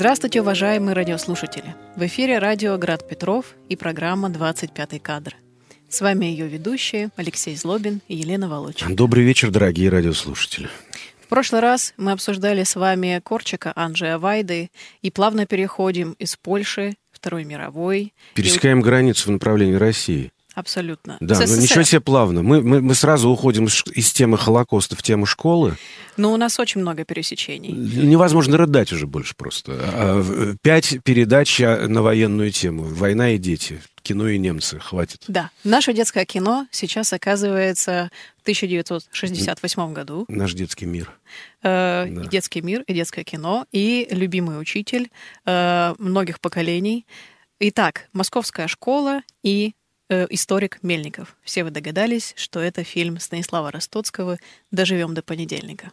Здравствуйте, уважаемые радиослушатели! В эфире радио «Град Петров» и программа «25 кадр». С вами ее ведущие Алексей Злобин и Елена Волочин. Добрый вечер, дорогие радиослушатели. В прошлый раз мы обсуждали с вами Корчика Анджея Вайды и плавно переходим из Польши, Второй мировой. Пересекаем и... границу в направлении России. Абсолютно. Да, но ничего себе плавно. Мы, мы, мы сразу уходим из темы Холокоста в тему школы. Но у нас очень много пересечений. Невозможно рыдать уже больше просто. А, пять передач на военную тему. Война и дети. Кино и немцы. Хватит. Да. Наше детское кино сейчас оказывается в 1968 году. Наш детский мир. Э, да. Детский мир и детское кино. И любимый учитель э, многих поколений. Итак, Московская школа и Э, историк Мельников. Все вы догадались, что это фильм Станислава Ростоцкого «Доживем до понедельника».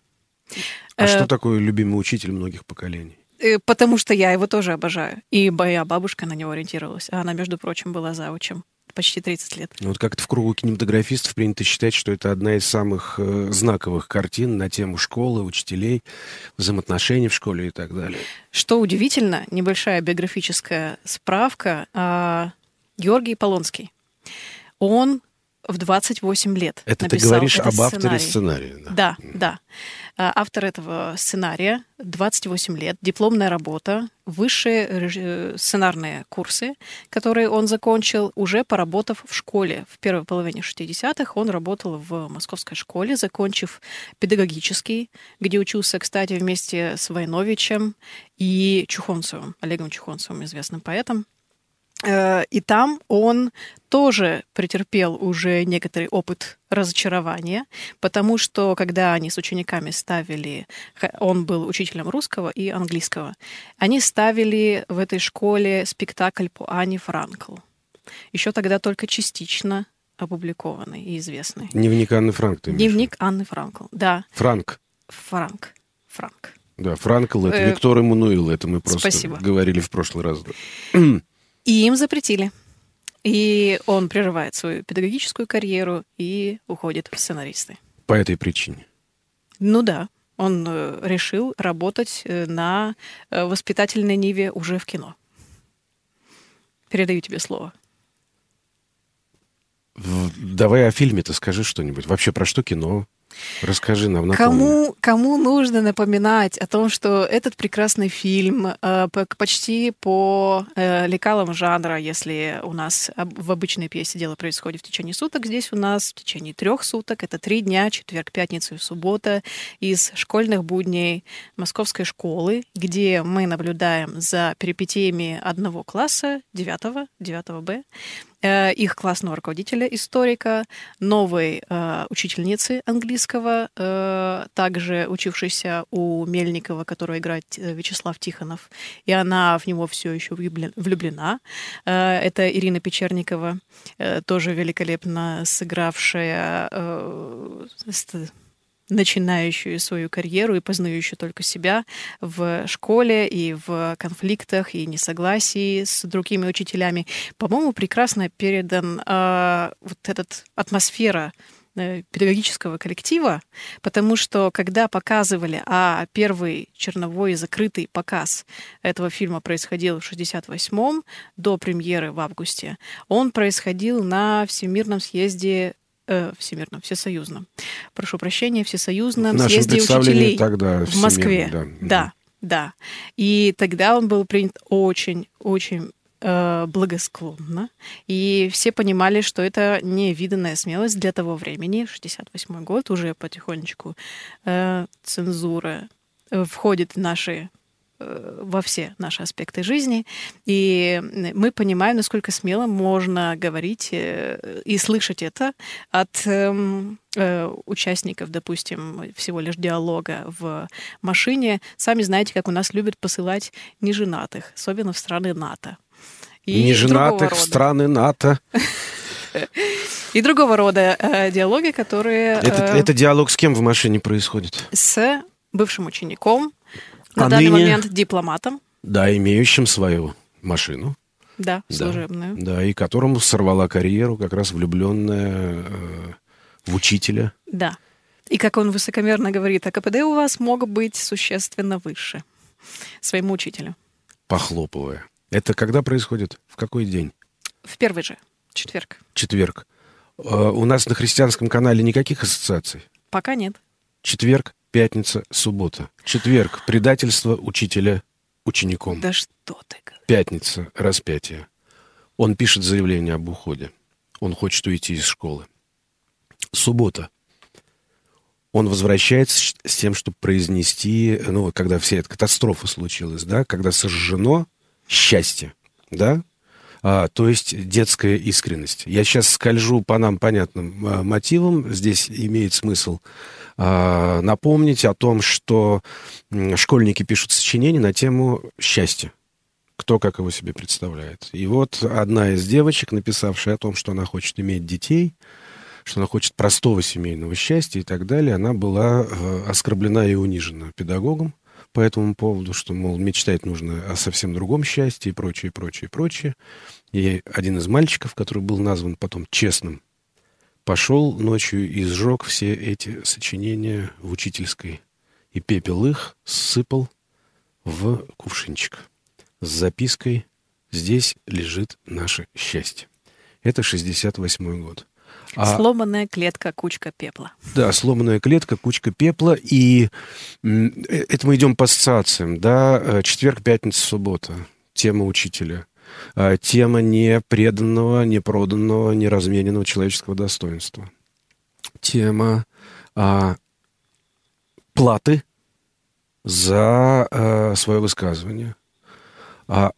А э, что такое любимый учитель многих поколений? Э, потому что я его тоже обожаю. И моя бабушка на него ориентировалась. А она, между прочим, была заучем почти 30 лет. Ну, вот как-то в кругу кинематографистов принято считать, что это одна из самых э, знаковых картин на тему школы, учителей, взаимоотношений в школе и так далее. Что удивительно, небольшая биографическая справка. Э, Георгий Полонский он в 28 лет Это ты говоришь об сценарий. авторе сценария. Да, да. да. А, автор этого сценария 28 лет, дипломная работа, высшие сценарные курсы, которые он закончил, уже поработав в школе. В первой половине 60-х он работал в московской школе, закончив педагогический, где учился, кстати, вместе с Войновичем и Чухонцевым, Олегом Чухонцевым, известным поэтом. Э, и там он тоже претерпел уже некоторый опыт разочарования, потому что когда они с учениками ставили, он был учителем русского и английского, они ставили в этой школе спектакль по Ане Франкл. Еще тогда только частично опубликованный и известный. Дневник Анны Франк, ты Дневник Анны Франкл, да. Франк. Франк. Франк. Да, Франкл, это э, Виктор Эммануил, это мы просто Спасибо. говорили в прошлый раз. Да. И им запретили. И он прерывает свою педагогическую карьеру и уходит в сценаристы. По этой причине? Ну да. Он э, решил работать э, на э, воспитательной ниве уже в кино. Передаю тебе слово. Давай о фильме-то скажи что-нибудь. Вообще про что кино? Расскажи нам, напомни. Кому, кому нужно напоминать о том, что этот прекрасный фильм э, почти по э, лекалам жанра, если у нас в обычной пьесе дело происходит в течение суток, здесь у нас в течение трех суток, это три дня, четверг, пятница и суббота, из школьных будней московской школы, где мы наблюдаем за перипетиями одного класса, девятого, девятого Б, их классного руководителя, историка, новой э, учительницы английского, э, также учившейся у Мельникова, которую играет э, Вячеслав Тихонов, и она в него все еще влюблена. Э, это Ирина Печерникова, э, тоже великолепно сыгравшая э, начинающую свою карьеру и познающую только себя в школе и в конфликтах и несогласии с другими учителями. По-моему, прекрасно передан э, вот эта атмосфера педагогического коллектива, потому что когда показывали, а первый черновой закрытый показ этого фильма происходил в 68-м, до премьеры в августе, он происходил на Всемирном съезде э, всемирном, всесоюзном. Прошу прощения, всесоюзном в съезде учителей тогда в Москве. Да. да, да. И тогда он был принят очень, очень э, благосклонно, и все понимали, что это невиданная смелость для того времени, 68 год, уже потихонечку э, цензура э, входит в наши во все наши аспекты жизни. И мы понимаем, насколько смело можно говорить э, и слышать это от эм, э, участников, допустим, всего лишь диалога в машине. Сами знаете, как у нас любят посылать неженатых, особенно в страны НАТО. И неженатых в страны НАТО. И другого рода э, диалоги, которые... Э, это диалог с кем в машине происходит? С бывшим учеником, на а данный ныне, момент дипломатом. Да, имеющим свою машину. Да, служебную. Да, да, и которому сорвала карьеру как раз влюбленная э, в учителя. Да. И как он высокомерно говорит, а КПД у вас мог быть существенно выше своему учителю. похлопывая. Это когда происходит? В какой день? В первый же, четверг. Четверг. А, у нас на христианском канале никаких ассоциаций? Пока нет. Четверг, пятница, суббота. Четверг – предательство учителя учеником. Да что ты Пятница – распятие. Он пишет заявление об уходе. Он хочет уйти из школы. Суббота. Он возвращается с тем, чтобы произнести, ну, когда вся эта катастрофа случилась, да, когда сожжено счастье, да, а, то есть детская искренность. Я сейчас скольжу по нам понятным а, мотивам. Здесь имеет смысл а, напомнить о том, что школьники пишут сочинения на тему счастья. Кто как его себе представляет. И вот одна из девочек, написавшая о том, что она хочет иметь детей, что она хочет простого семейного счастья и так далее, она была э, оскорблена и унижена педагогом по этому поводу, что, мол, мечтать нужно о совсем другом счастье и прочее, прочее, прочее. И один из мальчиков, который был назван потом честным, пошел ночью и сжег все эти сочинения в учительской. И пепел их сыпал в кувшинчик с запиской «Здесь лежит наше счастье». Это 68 год. А, сломанная клетка, кучка пепла. Да, сломанная клетка, кучка пепла. И э, это мы идем по ассоциациям. Да? Э, четверг, пятница, суббота. Тема учителя. А, тема не преданного, не проданного, не размененного человеческого достоинства. Тема а, платы за а, свое высказывание. А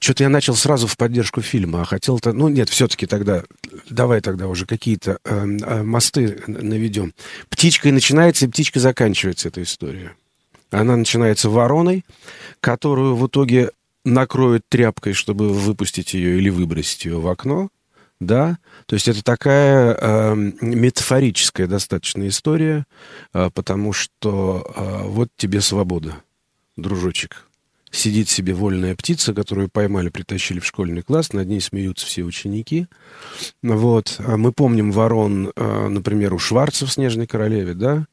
что-то я начал сразу в поддержку фильма, а хотел-то... Ну, нет, все-таки тогда... Давай тогда уже какие-то э, э, мосты наведем. Птичкой начинается и птичкой заканчивается эта история. Она начинается вороной, которую в итоге накроют тряпкой, чтобы выпустить ее или выбросить ее в окно. Да, то есть это такая э, метафорическая достаточно история, э, потому что э, вот тебе свобода, дружочек сидит себе вольная птица, которую поймали, притащили в школьный класс, над ней смеются все ученики. Вот. А мы помним ворон, э, например, у Шварца в «Снежной королеве», да,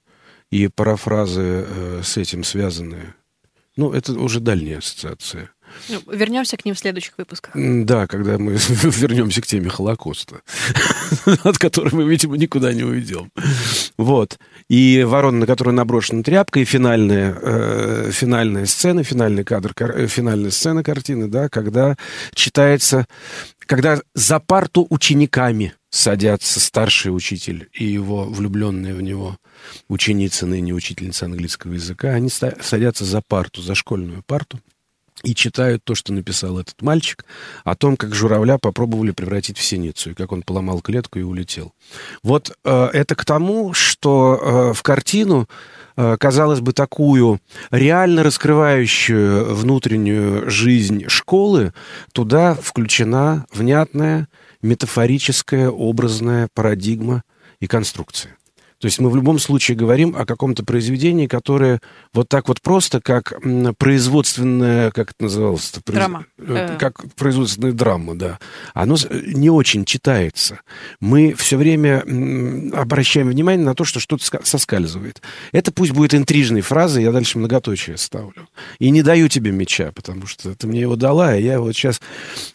и парафразы э, с этим связанные. Ну, это уже дальняя ассоциация. Вернемся к ним в следующих выпусках. Да, когда мы вернемся к теме Холокоста, от которой мы, видимо, никуда не уйдем. Вот. И ворона, на которую наброшена тряпка, и финальная, э, финальная сцена, финальный кадр, э, финальная сцена картины, да, когда читается, когда за парту учениками садятся старший учитель и его влюбленная в него ученица, ныне учительница английского языка, они садятся за парту, за школьную парту, и читают то, что написал этот мальчик, о том, как журавля попробовали превратить в синицу, и как он поломал клетку и улетел. Вот э, это к тому, что э, в картину, э, казалось бы, такую реально раскрывающую внутреннюю жизнь школы, туда включена внятная метафорическая образная парадигма и конструкция. То есть мы в любом случае говорим о каком-то произведении, которое вот так вот просто, как производственная, как это называлось? Драма. Э, как производственная драма, да. Оно не очень читается. Мы все время обращаем внимание на то, что что-то соскальзывает. Это пусть будет интрижной фразой, я дальше многоточие ставлю. И не даю тебе меча, потому что ты мне его дала, и я вот сейчас...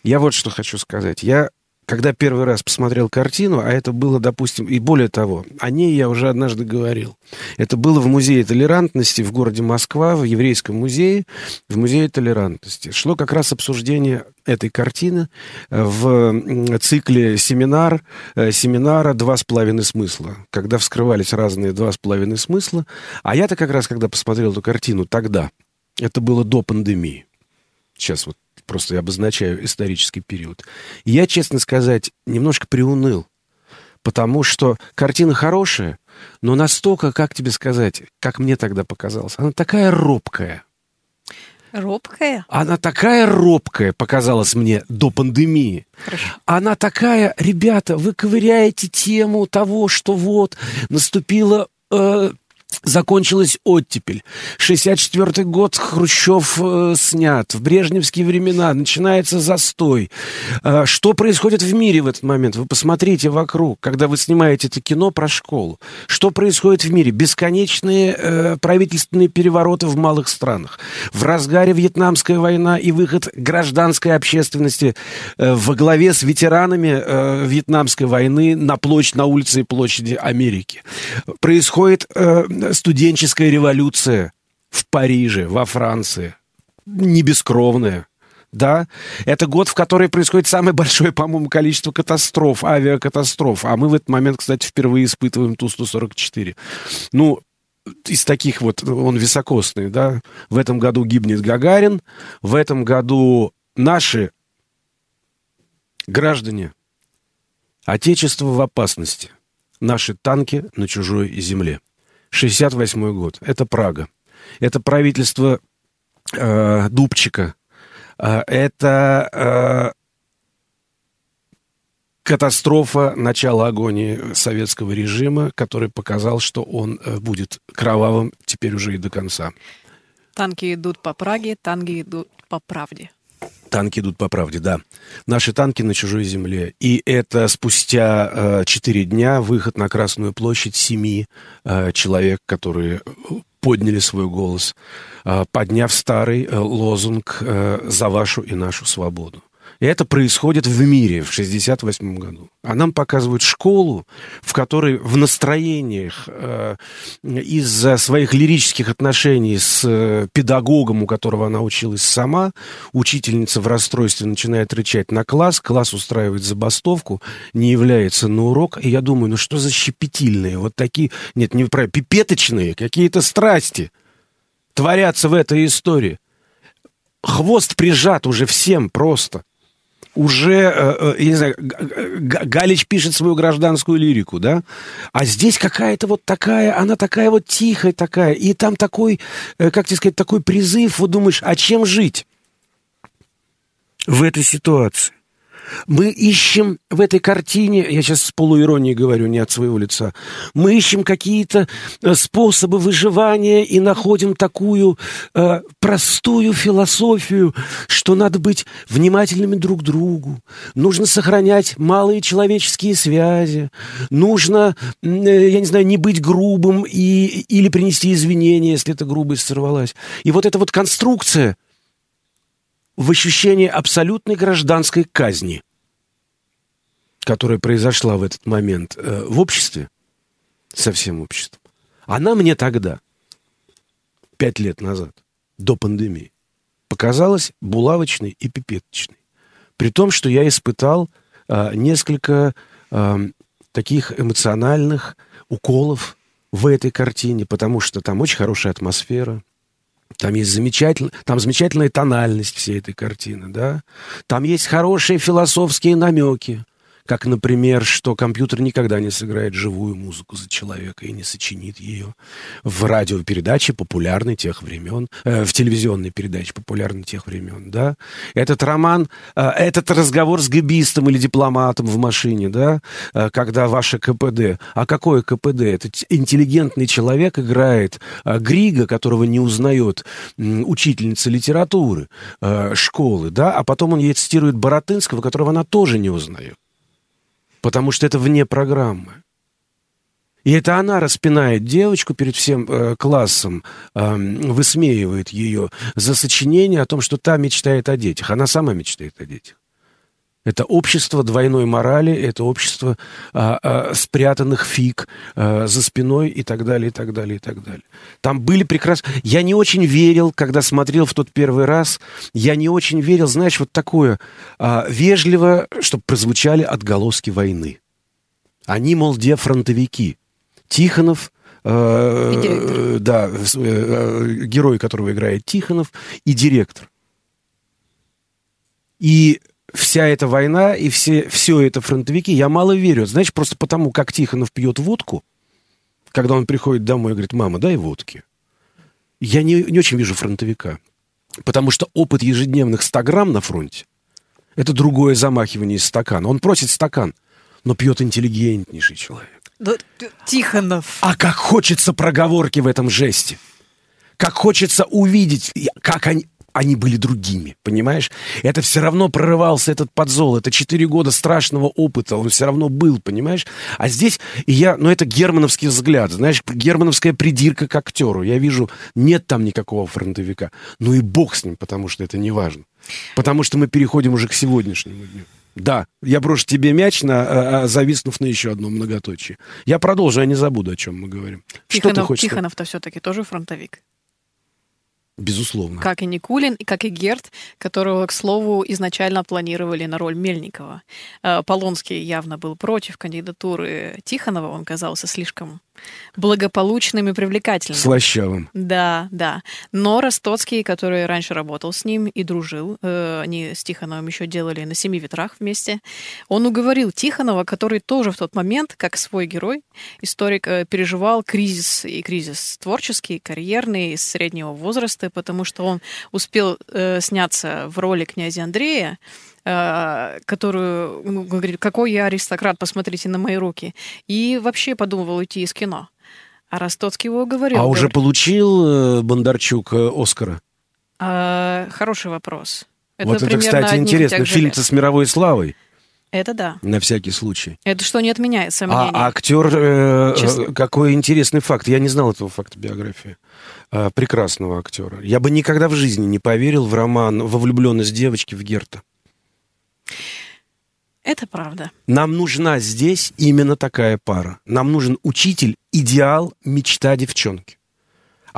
Я вот что хочу сказать. Я когда первый раз посмотрел картину, а это было, допустим, и более того, о ней я уже однажды говорил. Это было в Музее толерантности в городе Москва, в Еврейском музее, в Музее толерантности. Шло как раз обсуждение этой картины в цикле семинар, э, семинара «Два с половиной смысла», когда вскрывались разные два с половиной смысла. А я-то как раз, когда посмотрел эту картину тогда, это было до пандемии, сейчас вот просто я обозначаю исторический период. я, честно сказать, немножко приуныл, потому что картина хорошая, но настолько, как тебе сказать, как мне тогда показалось, она такая робкая. Робкая? Она такая робкая показалась мне до пандемии. Хорошо. Она такая, ребята, вы ковыряете тему того, что вот наступила э, Закончилась оттепель. 64 год Хрущев э, снят. В брежневские времена начинается застой. Э, что происходит в мире в этот момент? Вы посмотрите вокруг, когда вы снимаете это кино про школу. Что происходит в мире? Бесконечные э, правительственные перевороты в малых странах. В разгаре Вьетнамская война и выход гражданской общественности э, во главе с ветеранами э, Вьетнамской войны на площадь, на улице и площади Америки. Происходит... Э, студенческая революция в Париже, во Франции. Не бескровная. Да, это год, в который происходит самое большое, по-моему, количество катастроф, авиакатастроф. А мы в этот момент, кстати, впервые испытываем Ту-144. Ну, из таких вот, он високосный, да. В этом году гибнет Гагарин, в этом году наши граждане, Отечество в опасности, наши танки на чужой земле. 68 год. Это Прага. Это правительство э, Дубчика. Э, это э, катастрофа начала агонии советского режима, который показал, что он э, будет кровавым теперь уже и до конца. Танки идут по Праге, танки идут по правде. Танки идут по правде, да. Наши танки на чужой земле. И это спустя четыре э, дня выход на Красную площадь семи э, человек, которые подняли свой голос, э, подняв старый э, лозунг э, «За вашу и нашу свободу». И это происходит в мире в 1968 году. А нам показывают школу, в которой в настроениях э, из-за своих лирических отношений с э, педагогом, у которого она училась сама, учительница в расстройстве начинает рычать на класс, класс устраивает забастовку, не является на урок. И я думаю, ну что за щепетильные, вот такие, нет, не правильно, пипеточные какие-то страсти творятся в этой истории. Хвост прижат уже всем просто уже, э, э, я не знаю, Галич пишет свою гражданскую лирику, да, а здесь какая-то вот такая, она такая вот тихая такая, и там такой, э, как тебе сказать, такой призыв, вот думаешь, а чем жить в этой ситуации? Мы ищем в этой картине, я сейчас с полуиронией говорю, не от своего лица, мы ищем какие-то э, способы выживания и находим такую э, простую философию, что надо быть внимательными друг к другу, нужно сохранять малые человеческие связи, нужно, э, я не знаю, не быть грубым и, или принести извинения, если эта грубость сорвалась. И вот эта вот конструкция – в ощущение абсолютной гражданской казни, которая произошла в этот момент э, в обществе, со всем обществом, она мне тогда, пять лет назад, до пандемии, показалась булавочной и пипеточной. При том, что я испытал э, несколько э, таких эмоциональных уколов в этой картине, потому что там очень хорошая атмосфера, там есть замечательно, там замечательная тональность всей этой картины, да. Там есть хорошие философские намеки как, например, что компьютер никогда не сыграет живую музыку за человека и не сочинит ее в радиопередаче популярной тех времен, э, в телевизионной передаче популярной тех времен, да. Этот роман, э, этот разговор с гибистом или дипломатом в машине, да, э, когда ваше КПД. А какое КПД? Это интеллигентный человек играет э, Грига, которого не узнает э, учительница литературы э, школы, да, а потом он ей цитирует Боротынского, которого она тоже не узнает потому что это вне программы. И это она распинает девочку перед всем э, классом, э, высмеивает ее за сочинение о том, что та мечтает о детях. Она сама мечтает о детях. Это общество двойной морали, это общество а, а, спрятанных фиг а, за спиной и так далее, и так далее, и так далее. Там были прекрасные... Я не очень верил, когда смотрел в тот первый раз, я не очень верил, знаешь, вот такое а, вежливо, чтобы прозвучали отголоски войны. Они, мол, где фронтовики? Тихонов, э, да, э, герой, которого играет Тихонов, и директор. И вся эта война и все, все это фронтовики, я мало верю. Знаешь, просто потому, как Тихонов пьет водку, когда он приходит домой и говорит, мама, дай водки. Я не, не очень вижу фронтовика. Потому что опыт ежедневных 100 грамм на фронте – это другое замахивание из стакана. Он просит стакан, но пьет интеллигентнейший человек. Да, Тихонов. А как хочется проговорки в этом жесте. Как хочется увидеть, как они, они были другими, понимаешь? Это все равно прорывался этот подзол, это четыре года страшного опыта, он все равно был, понимаешь? А здесь я, ну это германовский взгляд, знаешь, германовская придирка к актеру. Я вижу, нет там никакого фронтовика. Ну и бог с ним, потому что это не важно. Потому что мы переходим уже к сегодняшнему дню. Да, я брошу тебе мяч, на, а, а, зависнув на еще одном многоточие. Я продолжу, я не забуду, о чем мы говорим. Тихонов, что ты хочешь? Тихонов-то все-таки тоже фронтовик. Безусловно. Как и Никулин, и как и Герт, которого, к слову, изначально планировали на роль Мельникова. Э, Полонский явно был против кандидатуры Тихонова, он казался слишком благополучным и привлекательным. Слащавым. Да, да. Но Ростоцкий, который раньше работал с ним и дружил, э, они с Тихоновым еще делали на семи ветрах вместе, он уговорил Тихонова, который тоже в тот момент, как свой герой, историк, э, переживал кризис, и кризис творческий, карьерный, среднего возраста, потому что он успел э, сняться в роли князя Андрея, Э, которую ну, говорит, какой я аристократ, посмотрите на мои руки. И вообще подумывал уйти из кино. А Ростоцкий его говорил. А говорит, уже получил э, Бондарчук э, Оскара? А, хороший вопрос. Это вот это, кстати, интересно. Фильм-то с мировой славой. Это да. На всякий случай. Это что не отменяет сомнений. А актер, э, какой интересный факт. Я не знал этого факта биографии. Э, прекрасного актера. Я бы никогда в жизни не поверил в роман «Во влюбленность девочки» в Герта. Это правда. Нам нужна здесь именно такая пара. Нам нужен учитель, идеал, мечта девчонки.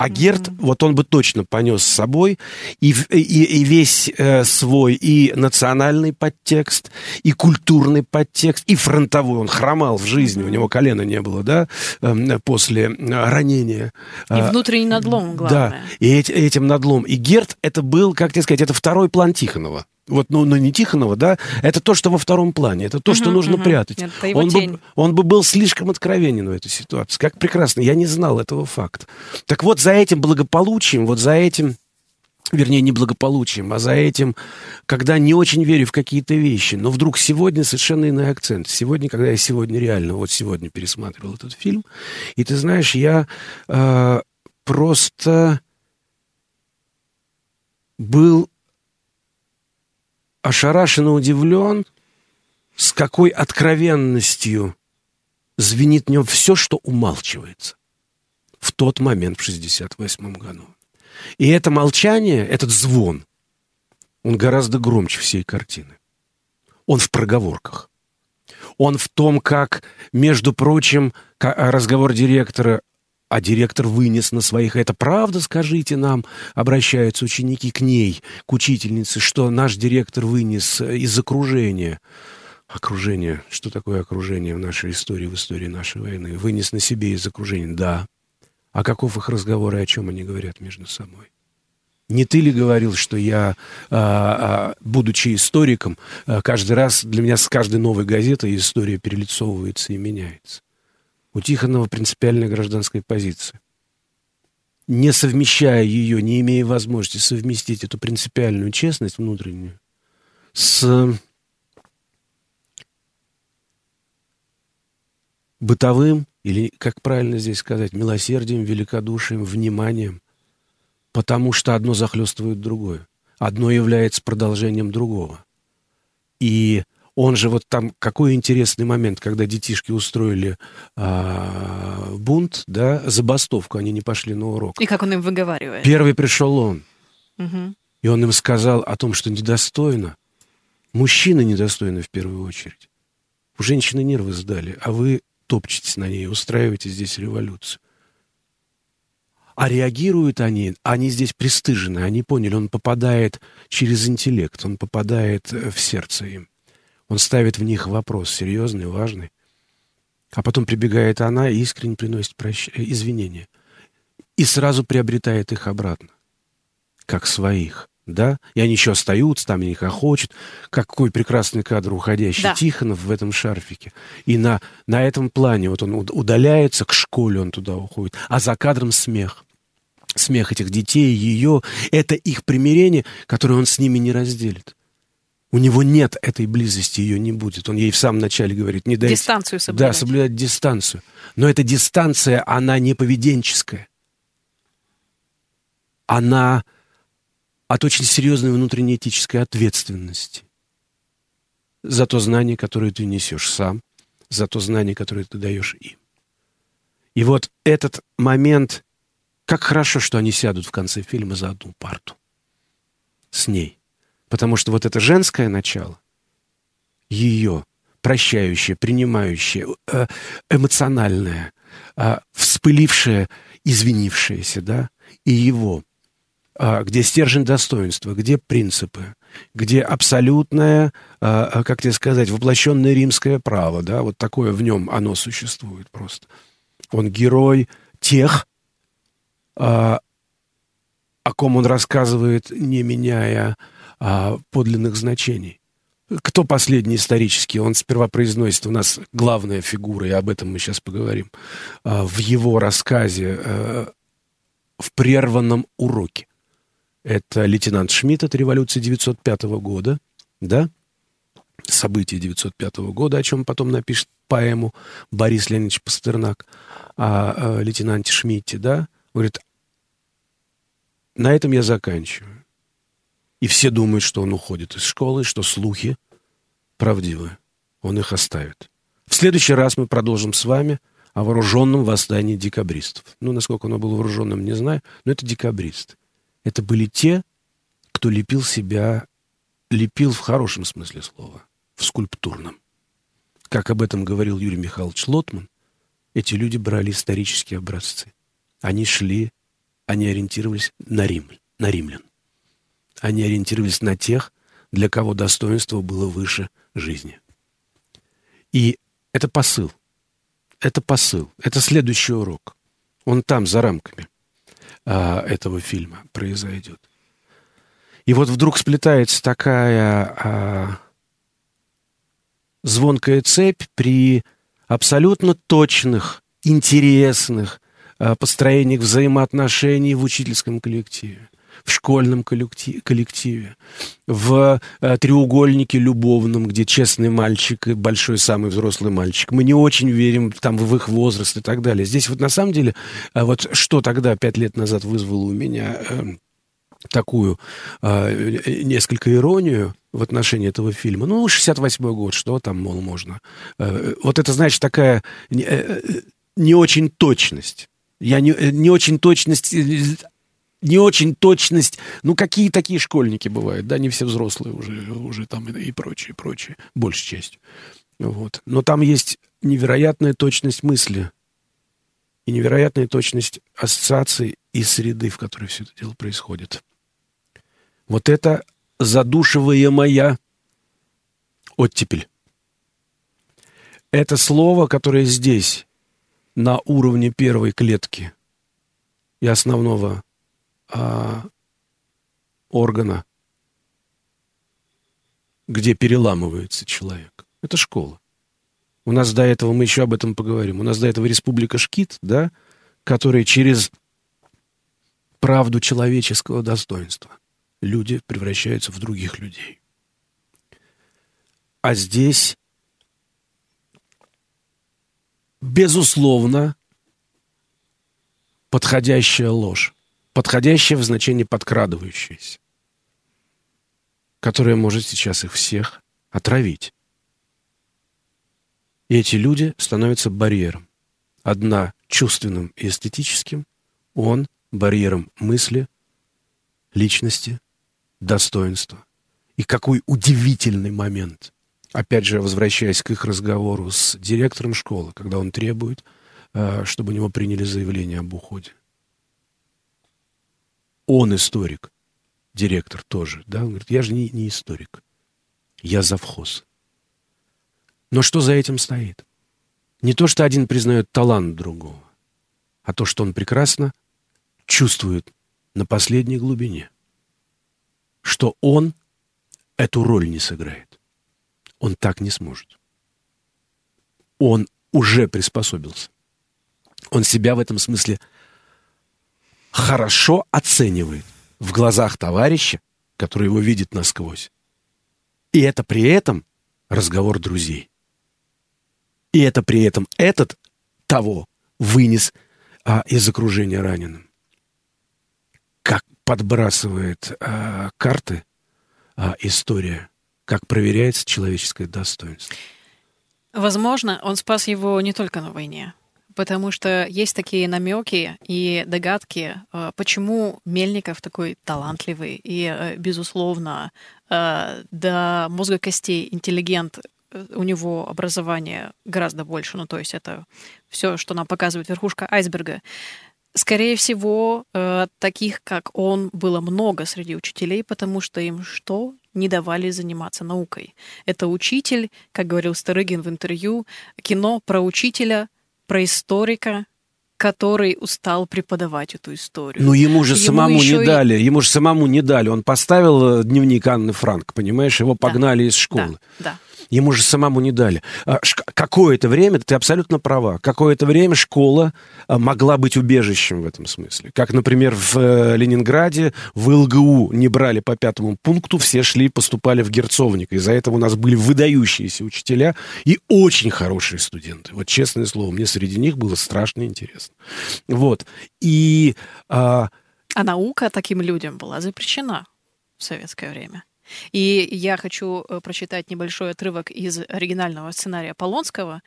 А Герт, mm-hmm. вот он бы точно понес с собой и, и, и весь э, свой и национальный подтекст, и культурный подтекст, и фронтовой. Он хромал в жизни, mm-hmm. у него колена не было, да, э, после ранения. И а, внутренний надлом, главное. Да, и эти, этим надлом. И Герт, это был, как тебе сказать, это второй план Тихонова вот, ну, ну не Тихонова, да, это то, что во втором плане, это то, что нужно прятать. он, бы, он бы был слишком откровенен в этой ситуации. Как прекрасно, я не знал этого факта. Так вот, за этим благополучием, вот за этим вернее, не благополучием, а за этим, когда не очень верю в какие-то вещи, но вдруг сегодня совершенно иной акцент. Сегодня, когда я сегодня реально, вот сегодня пересматривал этот фильм, и ты знаешь, я э, просто был ошарашенно удивлен, с какой откровенностью звенит в нем все, что умалчивается в тот момент, в 68 году. И это молчание, этот звон, он гораздо громче всей картины. Он в проговорках. Он в том, как, между прочим, разговор директора а директор вынес на своих. Это правда, скажите нам, обращаются ученики к ней, к учительнице, что наш директор вынес из окружения. Окружение. Что такое окружение в нашей истории, в истории нашей войны? Вынес на себе из окружения. Да. А каков их разговор и о чем они говорят между собой? Не ты ли говорил, что я, а, а, будучи историком, а, каждый раз для меня с каждой новой газетой история перелицовывается и меняется? У Тихонова принципиальная гражданская позиция. Не совмещая ее, не имея возможности совместить эту принципиальную честность внутреннюю с бытовым, или, как правильно здесь сказать, милосердием, великодушием, вниманием, потому что одно захлестывает другое. Одно является продолжением другого. И он же вот там, какой интересный момент, когда детишки устроили а, бунт, да, забастовку, они не пошли на урок. И как он им выговаривает? Первый пришел он. Угу. И он им сказал о том, что недостойно. Мужчины недостойны в первую очередь. У женщины нервы сдали, а вы топчетесь на ней, устраиваете здесь революцию. А реагируют они, они здесь пристыжены, они поняли, он попадает через интеллект, он попадает в сердце им. Он ставит в них вопрос серьезный, важный. А потом прибегает она и искренне приносит прощ... Э, извинения. И сразу приобретает их обратно. Как своих. Да? И они еще остаются, там и хохочут. Какой прекрасный кадр уходящий да. Тихонов в этом шарфике. И на, на этом плане вот он удаляется, к школе он туда уходит. А за кадром смех. Смех этих детей, ее. Это их примирение, которое он с ними не разделит. У него нет этой близости, ее не будет. Он ей в самом начале говорит, не дайте... Дистанцию соблюдать. Да, соблюдать дистанцию. Но эта дистанция, она не поведенческая. Она от очень серьезной внутренней этической ответственности за то знание, которое ты несешь сам, за то знание, которое ты даешь им. И вот этот момент, как хорошо, что они сядут в конце фильма за одну парту с ней. Потому что вот это женское начало, ее прощающее, принимающее, э, эмоциональное, э, вспылившее, извинившееся, да, и его, э, где стержень достоинства, где принципы, где абсолютное, как тебе сказать, воплощенное римское право, да, вот такое в нем оно существует просто. Он герой тех, о ком он рассказывает, не меняя а, подлинных значений. Кто последний исторический? Он сперва произносит, у нас главная фигура, и об этом мы сейчас поговорим, а, в его рассказе а, в прерванном уроке. Это лейтенант Шмидт от революции 905 года, да? События 905 года, о чем потом напишет поэму Борис Леонидович Пастернак о, о лейтенанте Шмидте, да? Он говорит, на этом я заканчиваю. И все думают, что он уходит из школы, что слухи правдивы. Он их оставит. В следующий раз мы продолжим с вами о вооруженном восстании декабристов. Ну, насколько оно было вооруженным, не знаю, но это декабристы. Это были те, кто лепил себя, лепил в хорошем смысле слова, в скульптурном. Как об этом говорил Юрий Михайлович Лотман, эти люди брали исторические образцы. Они шли, они ориентировались на, Рим, на римлян. Они ориентировались на тех, для кого достоинство было выше жизни. И это посыл. Это посыл. Это следующий урок. Он там, за рамками а, этого фильма произойдет. И вот вдруг сплетается такая а, звонкая цепь при абсолютно точных, интересных а, построениях взаимоотношений в учительском коллективе в школьном коллективе, в э, треугольнике любовном, где честный мальчик и большой самый взрослый мальчик. Мы не очень верим там в их возраст и так далее. Здесь вот на самом деле, э, вот что тогда, пять лет назад, вызвало у меня э, такую э, несколько иронию в отношении этого фильма. Ну, 68-й год, что там, мол, можно. Э, вот это, значит, такая не, не очень точность. Я не, не очень точность не очень точность. Ну, какие такие школьники бывают, да, не все взрослые уже, уже там и, прочее, прочее, большей частью. Вот. Но там есть невероятная точность мысли и невероятная точность ассоциаций и среды, в которой все это дело происходит. Вот это задушиваемая оттепель. Это слово, которое здесь, на уровне первой клетки и основного а, органа, где переламывается человек. Это школа. У нас до этого, мы еще об этом поговорим, у нас до этого республика Шкит, да, которая через правду человеческого достоинства люди превращаются в других людей. А здесь, безусловно, подходящая ложь подходящее в значении подкрадывающееся, которое может сейчас их всех отравить. И эти люди становятся барьером. Одна чувственным и эстетическим, он барьером мысли, личности, достоинства. И какой удивительный момент. Опять же, возвращаясь к их разговору с директором школы, когда он требует, э, чтобы у него приняли заявление об уходе. Он историк. Директор тоже. Да? Он говорит, я же не, не историк. Я завхоз. Но что за этим стоит? Не то, что один признает талант другого, а то, что он прекрасно чувствует на последней глубине, что он эту роль не сыграет. Он так не сможет. Он уже приспособился. Он себя в этом смысле хорошо оценивает в глазах товарища, который его видит насквозь, И это при этом разговор друзей. И это при этом этот того вынес а, из окружения раненым. Как подбрасывает а, карты а, история, как проверяется человеческое достоинство. Возможно, он спас его не только на войне, потому что есть такие намеки и догадки, а, почему Мельников такой талантливый и, а, безусловно, а, до мозга костей интеллигент у него образование гораздо больше, ну то есть это все, что нам показывает верхушка айсберга. Скорее всего, э, таких, как он, было много среди учителей, потому что им что? Не давали заниматься наукой. Это учитель, как говорил Старыгин в интервью, кино про учителя, про историка, который устал преподавать эту историю. Ну, ему же ему самому не и... дали, ему же самому не дали. Он поставил э, дневник Анны Франк, понимаешь, его погнали да, из школы. Да, да. Ему же самому не дали. А, какое-то время, ты абсолютно права, какое-то время школа а, могла быть убежищем в этом смысле. Как, например, в э, Ленинграде в ЛГУ не брали по пятому пункту, все шли, поступали в Герцовник. Из-за этого у нас были выдающиеся учителя и очень хорошие студенты. Вот честное слово, мне среди них было страшно интересно. Вот. И... А, а наука таким людям была запрещена в советское время. И я хочу э, прочитать небольшой отрывок из оригинального сценария Полонского,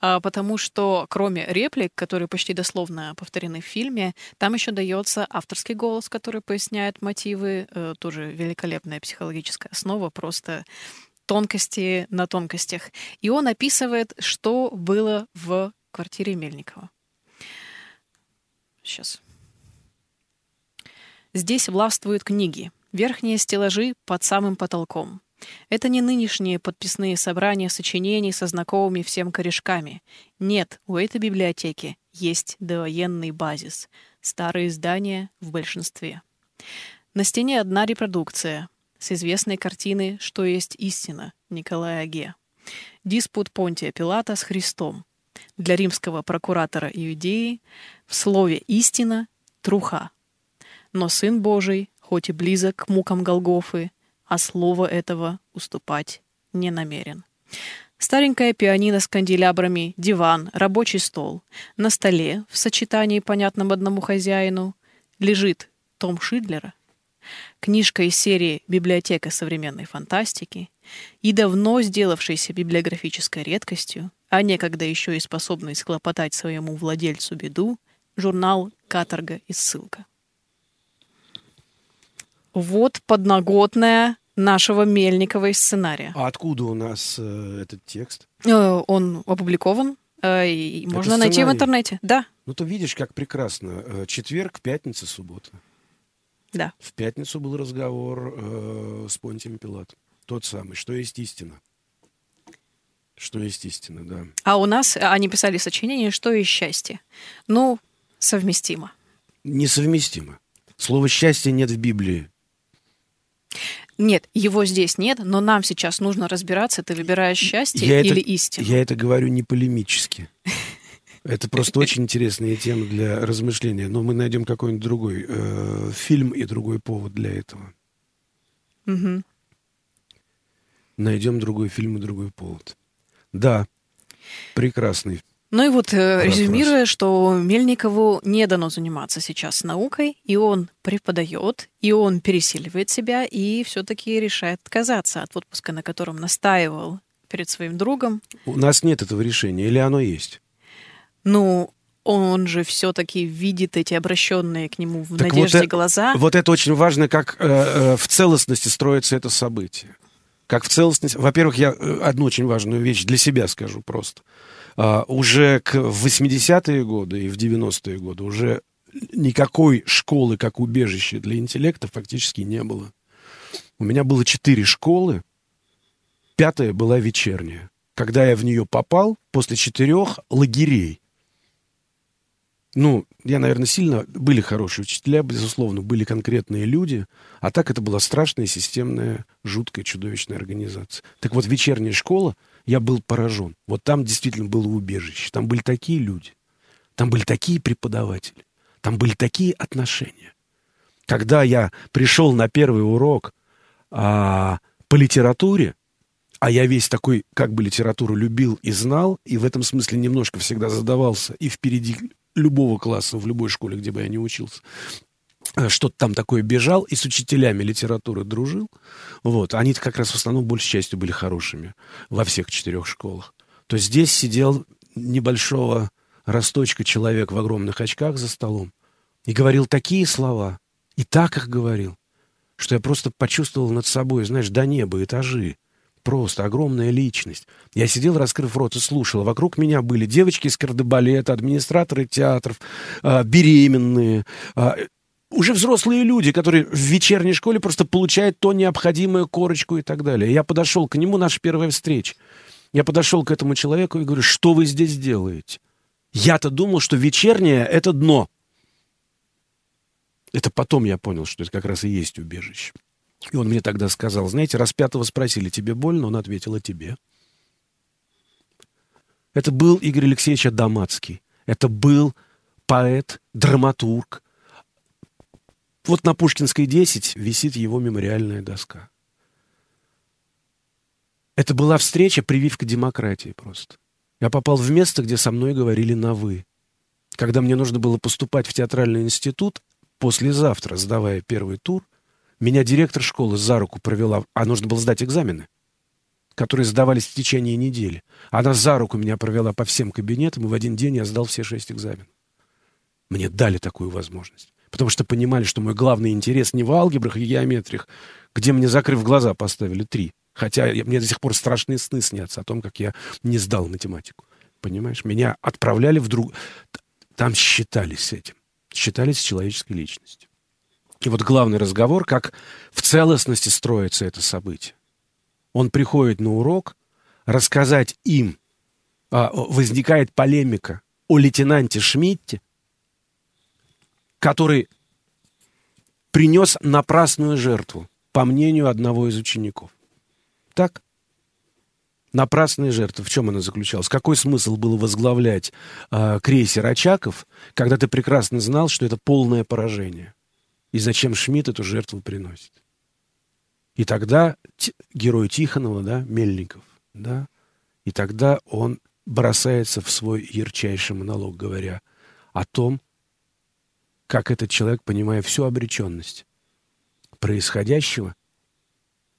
а, потому что кроме реплик, которые почти дословно повторены в фильме, там еще дается авторский голос, который поясняет мотивы, э, тоже великолепная психологическая основа, просто тонкости на тонкостях. И он описывает, что было в квартире Мельникова. Сейчас. Здесь властвуют книги, Верхние стеллажи под самым потолком. Это не нынешние подписные собрания сочинений со знакомыми всем корешками. Нет, у этой библиотеки есть довоенный базис. Старые издания в большинстве. На стене одна репродукция с известной картины «Что есть истина» Николая Аге. Диспут Понтия Пилата с Христом. Для римского прокуратора Иудеи в слове «истина» — труха. Но Сын Божий хоть и близок к мукам Голгофы, а слова этого уступать не намерен. Старенькая пианино с канделябрами, диван, рабочий стол. На столе, в сочетании, понятном одному хозяину, лежит том Шидлера, книжка из серии «Библиотека современной фантастики» и давно сделавшейся библиографической редкостью, а некогда еще и способный склопотать своему владельцу беду, журнал «Каторга и ссылка». Вот подноготная нашего Мельникова из сценария. А откуда у нас э, этот текст? Э, он опубликован, э, и Это можно сценарий. найти в интернете. Да. Ну, ты видишь, как прекрасно. Э, четверг, пятница, суббота. Да. В пятницу был разговор э, с Понтием Пилатом. Тот самый. Что есть истина? Что есть истина, да. А у нас они писали сочинение «Что есть счастье». Ну, совместимо. Несовместимо. Слова «счастье» нет в Библии. Нет, его здесь нет, но нам сейчас нужно разбираться, ты выбираешь счастье я или это, истину. Я это говорю не полемически. Это просто очень интересная тема для размышления. Но мы найдем какой-нибудь другой э, фильм и другой повод для этого. Угу. Найдем другой фильм и другой повод. Да, прекрасный ну и вот, э, резюмируя, что Мельникову не дано заниматься сейчас наукой, и он преподает, и он пересиливает себя, и все-таки решает отказаться от отпуска, на котором настаивал перед своим другом. У нас нет этого решения, или оно есть? Ну, он же все-таки видит эти обращенные к нему в так надежде вот э, глаза. Вот это очень важно, как э, э, в целостности строится это событие. Как в целостности... Во-первых, я э, одну очень важную вещь для себя скажу просто. А, уже к 80-е годы и в 90-е годы уже никакой школы как убежище для интеллекта фактически не было. У меня было четыре школы, пятая была вечерняя. Когда я в нее попал, после четырех лагерей. Ну, я, наверное, сильно... Были хорошие учителя, безусловно, были конкретные люди. А так это была страшная, системная, жуткая, чудовищная организация. Так вот, вечерняя школа я был поражен. Вот там действительно было убежище. Там были такие люди. Там были такие преподаватели. Там были такие отношения. Когда я пришел на первый урок а, по литературе, а я весь такой, как бы литературу любил и знал, и в этом смысле немножко всегда задавался и впереди любого класса в любой школе, где бы я не учился, э, что-то там такое бежал и с учителями литературы дружил. Вот. они как раз в основном большей частью были хорошими во всех четырех школах. То здесь сидел небольшого росточка человек в огромных очках за столом и говорил такие слова, и так их говорил, что я просто почувствовал над собой, знаешь, до неба этажи. Просто огромная личность. Я сидел, раскрыв рот, и слушал. Вокруг меня были девочки из кардебалета, администраторы театров, э, беременные, э, уже взрослые люди, которые в вечерней школе просто получают то необходимое корочку и так далее. Я подошел к нему, наша первая встреча. Я подошел к этому человеку и говорю, что вы здесь делаете? Я-то думал, что вечернее — это дно. Это потом я понял, что это как раз и есть убежище. И он мне тогда сказал, знаете, распятого спросили, тебе больно? Он ответил, а тебе? Это был Игорь Алексеевич Адамацкий. Это был поэт, драматург. Вот на Пушкинской 10 висит его мемориальная доска. Это была встреча, прививка демократии просто. Я попал в место, где со мной говорили на «вы». Когда мне нужно было поступать в театральный институт, послезавтра, сдавая первый тур, меня директор школы за руку провела, а нужно было сдать экзамены, которые сдавались в течение недели. Она за руку меня провела по всем кабинетам, и в один день я сдал все шесть экзаменов. Мне дали такую возможность. Потому что понимали, что мой главный интерес не в алгебрах и геометриях, где мне, закрыв глаза, поставили три. Хотя мне до сих пор страшные сны снятся о том, как я не сдал математику. Понимаешь? Меня отправляли в друг... Там считались с этим считались человеческой личностью. И вот главный разговор, как в целостности строится это событие. Он приходит на урок рассказать им, а, возникает полемика о лейтенанте Шмидте, который принес напрасную жертву, по мнению одного из учеников. Так? Напрасная жертва. В чем она заключалась? Какой смысл было возглавлять э, крейсер Очаков, когда ты прекрасно знал, что это полное поражение? И зачем Шмидт эту жертву приносит? И тогда герой Тихонова, да, Мельников, да, и тогда он бросается в свой ярчайший монолог, говоря о том, как этот человек, понимая всю обреченность происходящего,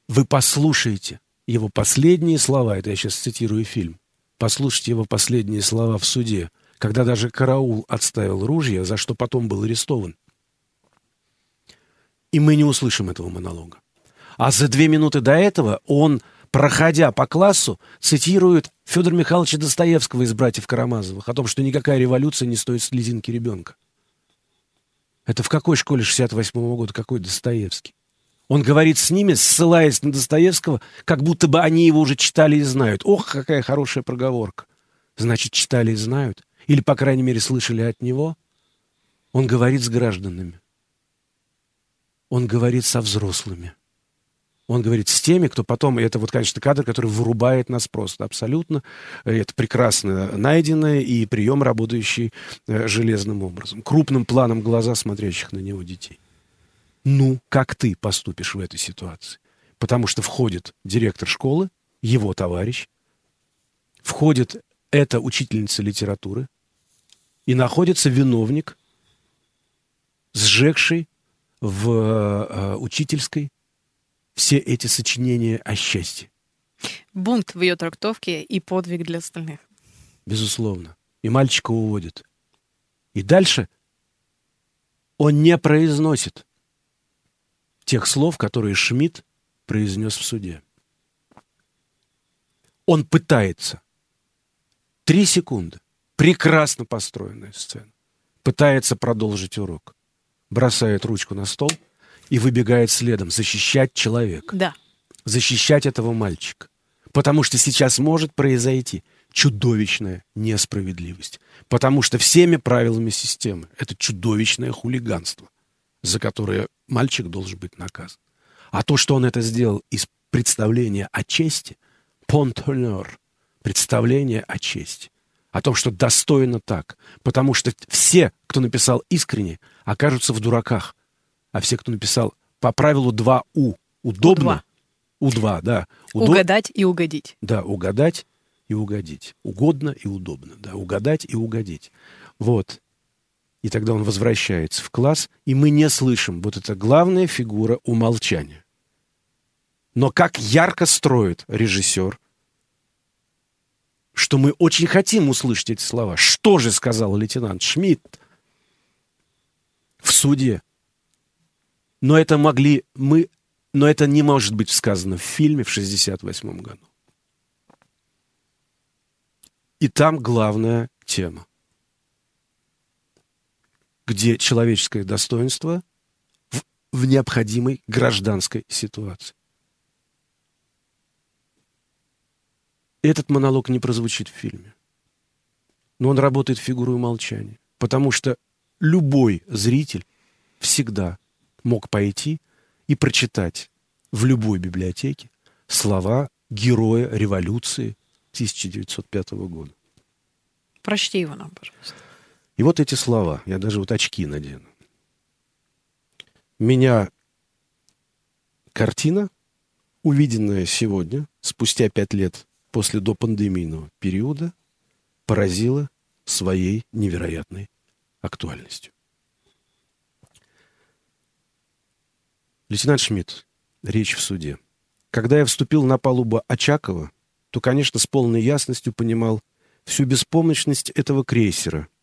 вы послушаете – его последние слова, это я сейчас цитирую фильм, послушайте его последние слова в суде, когда даже караул отставил ружья, за что потом был арестован. И мы не услышим этого монолога. А за две минуты до этого он, проходя по классу, цитирует Федора Михайловича Достоевского из «Братьев Карамазовых» о том, что никакая революция не стоит слезинки ребенка. Это в какой школе 68 -го года? Какой Достоевский? Он говорит с ними, ссылаясь на Достоевского, как будто бы они его уже читали и знают. Ох, какая хорошая проговорка. Значит, читали и знают. Или, по крайней мере, слышали от него. Он говорит с гражданами. Он говорит со взрослыми. Он говорит с теми, кто потом... И это вот, конечно, кадр, который вырубает нас просто абсолютно. Это прекрасно найденное и прием, работающий э, железным образом. Крупным планом глаза смотрящих на него детей ну, как ты поступишь в этой ситуации? Потому что входит директор школы, его товарищ, входит эта учительница литературы, и находится виновник, сжегший в э, учительской все эти сочинения о счастье. Бунт в ее трактовке и подвиг для остальных. Безусловно. И мальчика уводят. И дальше он не произносит тех слов, которые Шмидт произнес в суде. Он пытается. Три секунды. Прекрасно построенная сцена. Пытается продолжить урок. Бросает ручку на стол и выбегает следом. Защищать человека. Да. Защищать этого мальчика. Потому что сейчас может произойти чудовищная несправедливость. Потому что всеми правилами системы это чудовищное хулиганство за которое мальчик должен быть наказан. А то, что он это сделал из представления о чести, понтонер, представление о чести, о том, что достойно так, потому что все, кто написал искренне, окажутся в дураках, а все, кто написал по правилу 2У, удобно, У2, да. Удо... Угадать и угодить. Да, угадать и угодить. Угодно и удобно, да. Угадать и угодить. Вот. И тогда он возвращается в класс, и мы не слышим. Вот это главная фигура умолчания. Но как ярко строит режиссер, что мы очень хотим услышать эти слова. Что же сказал лейтенант Шмидт в суде? Но это могли мы... Но это не может быть сказано в фильме в 68 году. И там главная тема где человеческое достоинство в, в необходимой гражданской ситуации. Этот монолог не прозвучит в фильме. Но он работает фигурой молчания. Потому что любой зритель всегда мог пойти и прочитать в любой библиотеке слова героя революции 1905 года. Прочти его нам, пожалуйста. И вот эти слова, я даже вот очки надену. Меня картина, увиденная сегодня, спустя пять лет после допандемийного периода, поразила своей невероятной актуальностью. Лейтенант Шмидт, речь в суде. Когда я вступил на палубу Очакова, то, конечно, с полной ясностью понимал всю беспомощность этого крейсера –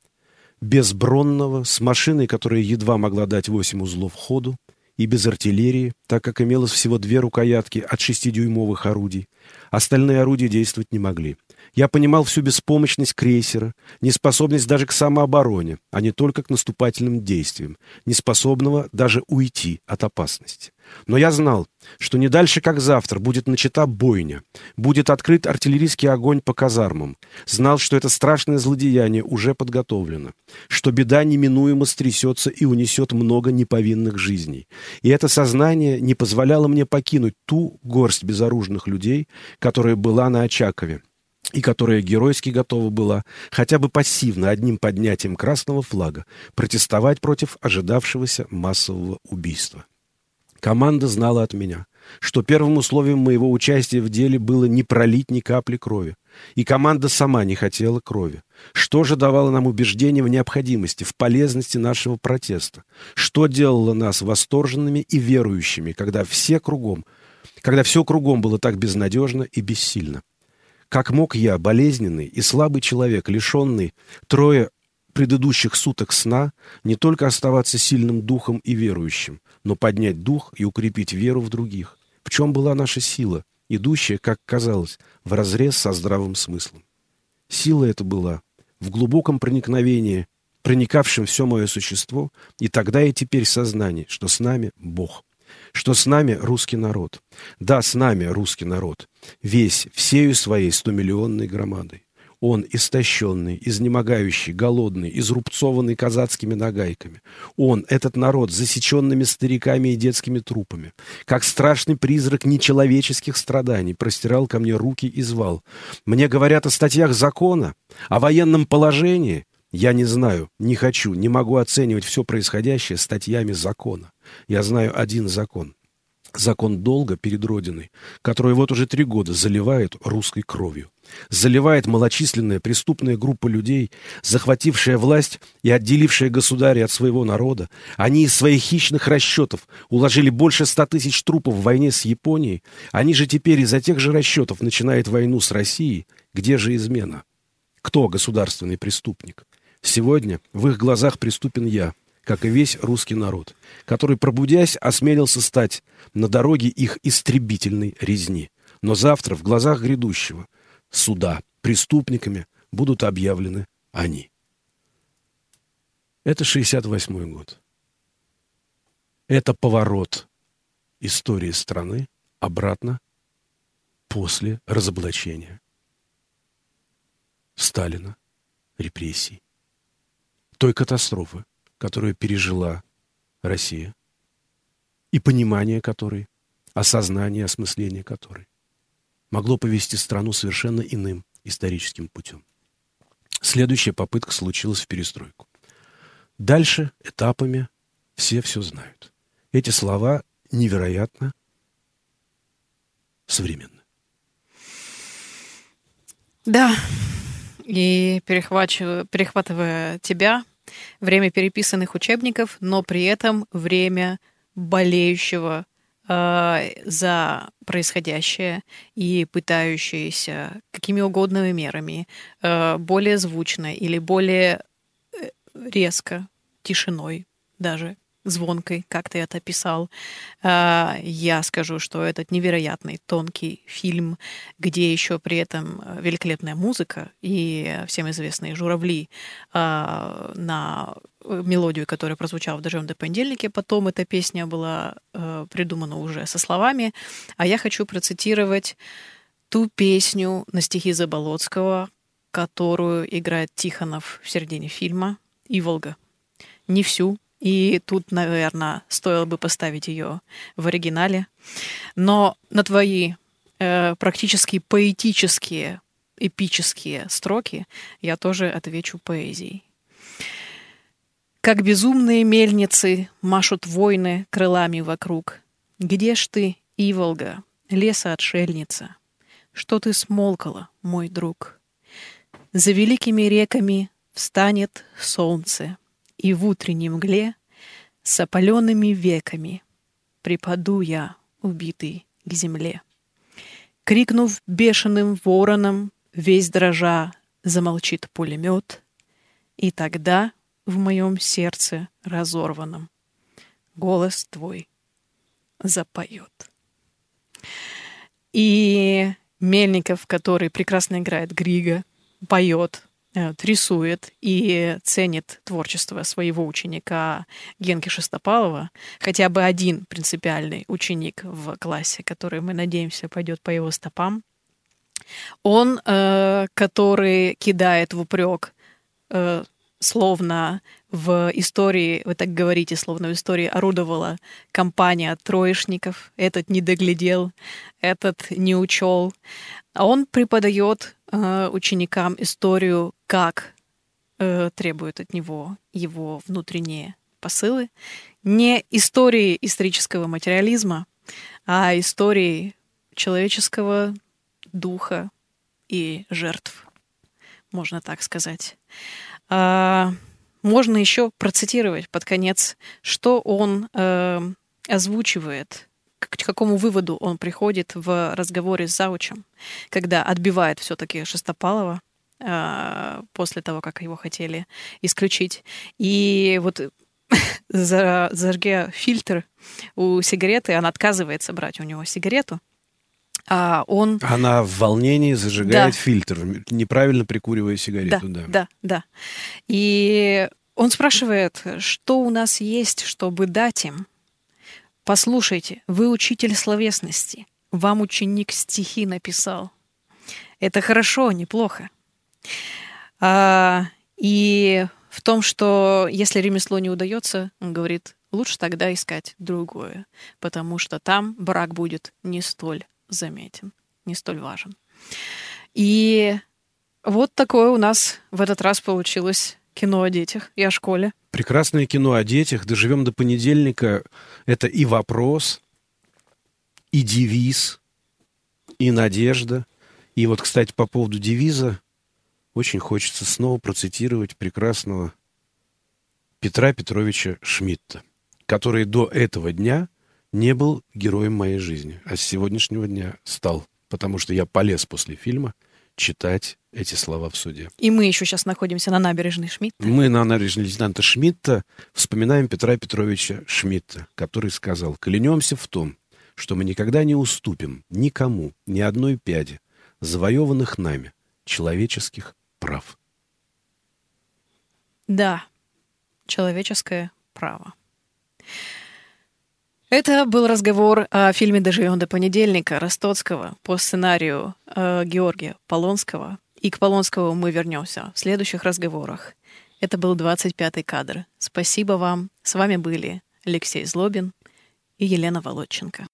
безбронного, с машиной, которая едва могла дать 8 узлов ходу, и без артиллерии, так как имелось всего две рукоятки от шестидюймовых орудий. Остальные орудия действовать не могли. Я понимал всю беспомощность крейсера, неспособность даже к самообороне, а не только к наступательным действиям, неспособного даже уйти от опасности. Но я знал, что не дальше, как завтра, будет начата бойня, будет открыт артиллерийский огонь по казармам. Знал, что это страшное злодеяние уже подготовлено, что беда неминуемо стрясется и унесет много неповинных жизней. И это сознание не позволяло мне покинуть ту горсть безоружных людей, которая была на Очакове, и которая геройски готова была хотя бы пассивно одним поднятием красного флага протестовать против ожидавшегося массового убийства. Команда знала от меня, что первым условием моего участия в деле было не пролить ни капли крови. И команда сама не хотела крови. Что же давало нам убеждение в необходимости, в полезности нашего протеста? Что делало нас восторженными и верующими, когда все кругом, когда все кругом было так безнадежно и бессильно? Как мог я, болезненный и слабый человек, лишенный трое предыдущих суток сна, не только оставаться сильным духом и верующим, но поднять дух и укрепить веру в других. В чем была наша сила, идущая, как казалось, вразрез со здравым смыслом? Сила эта была в глубоком проникновении, проникавшем все мое существо, и тогда и теперь сознание, что с нами Бог, что с нами русский народ. Да, с нами русский народ, весь, всею своей стомиллионной громадой. Он истощенный, изнемогающий, голодный, изрубцованный казацкими нагайками. Он, этот народ, засеченными стариками и детскими трупами, как страшный призрак нечеловеческих страданий, простирал ко мне руки и звал. Мне говорят о статьях закона, о военном положении. Я не знаю, не хочу, не могу оценивать все происходящее статьями закона. Я знаю один закон. Закон долга перед Родиной, который вот уже три года заливает русской кровью заливает малочисленная преступная группа людей, захватившая власть и отделившая государя от своего народа. Они из своих хищных расчетов уложили больше ста тысяч трупов в войне с Японией. Они же теперь из-за тех же расчетов начинают войну с Россией. Где же измена? Кто государственный преступник? Сегодня в их глазах преступен я, как и весь русский народ, который, пробудясь, осмелился стать на дороге их истребительной резни. Но завтра, в глазах грядущего, суда преступниками будут объявлены они. Это 68 год. Это поворот истории страны обратно после разоблачения Сталина, репрессий, той катастрофы, которую пережила Россия, и понимание которой, осознание, осмысление которой могло повести страну совершенно иным историческим путем. Следующая попытка случилась в перестройку. Дальше этапами все все знают. Эти слова невероятно современны. Да, и перехватывая, тебя, время переписанных учебников, но при этом время болеющего э, за происходящее и пытающееся какими угодно мерами э, более звучно или более э, резко, тишиной даже звонкой, как ты это описал. А, я скажу, что этот невероятный тонкий фильм, где еще при этом великолепная музыка и всем известные журавли а, на мелодию, которая прозвучала в «Дождем до понедельника». Потом эта песня была а, придумана уже со словами. А я хочу процитировать ту песню на стихи Заболоцкого, которую играет Тихонов в середине фильма «Иволга». Не всю, и тут, наверное, стоило бы поставить ее в оригинале. Но на твои э, практически поэтические, эпические строки я тоже отвечу поэзией. Как безумные мельницы машут войны крылами вокруг. Где ж ты, Иволга, леса-отшельница? Что ты смолкала, мой друг? За великими реками встанет солнце — и в утренней мгле с опаленными веками припаду я, убитый, к земле. Крикнув бешеным вороном, весь дрожа замолчит пулемет, и тогда в моем сердце разорванном голос твой запоет. И Мельников, который прекрасно играет Грига, поет рисует и ценит творчество своего ученика Генки Шестопалова, хотя бы один принципиальный ученик в классе, который, мы надеемся, пойдет по его стопам, он, э, который кидает в упрек, э, словно в истории, вы так говорите, словно в истории орудовала компания троечников, этот не доглядел, этот не учел. А он преподает э, ученикам историю, как э, требуют от него его внутренние посылы. Не истории исторического материализма, а истории человеческого духа и жертв, можно так сказать. А, можно еще процитировать под конец, что он э, озвучивает к какому выводу он приходит в разговоре с Заучем, когда отбивает все-таки Шестопалова э, после того, как его хотели исключить. И вот за, зажге фильтр у сигареты, она отказывается брать у него сигарету, а он... Она в волнении зажигает да. фильтр, неправильно прикуривая сигарету. Да, да, да, да. И он спрашивает, что у нас есть, чтобы дать им. Послушайте, вы учитель словесности. Вам ученик стихи написал. Это хорошо, неплохо. А, и в том, что если ремесло не удается, он говорит, лучше тогда искать другое, потому что там брак будет не столь заметен, не столь важен. И вот такое у нас в этот раз получилось кино о детях и о школе. Прекрасное кино о детях. Доживем до понедельника. Это и вопрос, и девиз, и надежда. И вот, кстати, по поводу девиза, очень хочется снова процитировать прекрасного Петра Петровича Шмидта, который до этого дня не был героем моей жизни, а с сегодняшнего дня стал, потому что я полез после фильма читать эти слова в суде. И мы еще сейчас находимся на набережной Шмидта. Мы на набережной лейтенанта Шмидта вспоминаем Петра Петровича Шмидта, который сказал, клянемся в том, что мы никогда не уступим никому, ни одной пяди завоеванных нами человеческих прав. Да, человеческое право. Это был разговор о фильме «Доживем до понедельника» Ростоцкого по сценарию э, Георгия Полонского. И к Полонскому мы вернемся в следующих разговорах. Это был 25-й кадр. Спасибо вам. С вами были Алексей Злобин и Елена Володченко.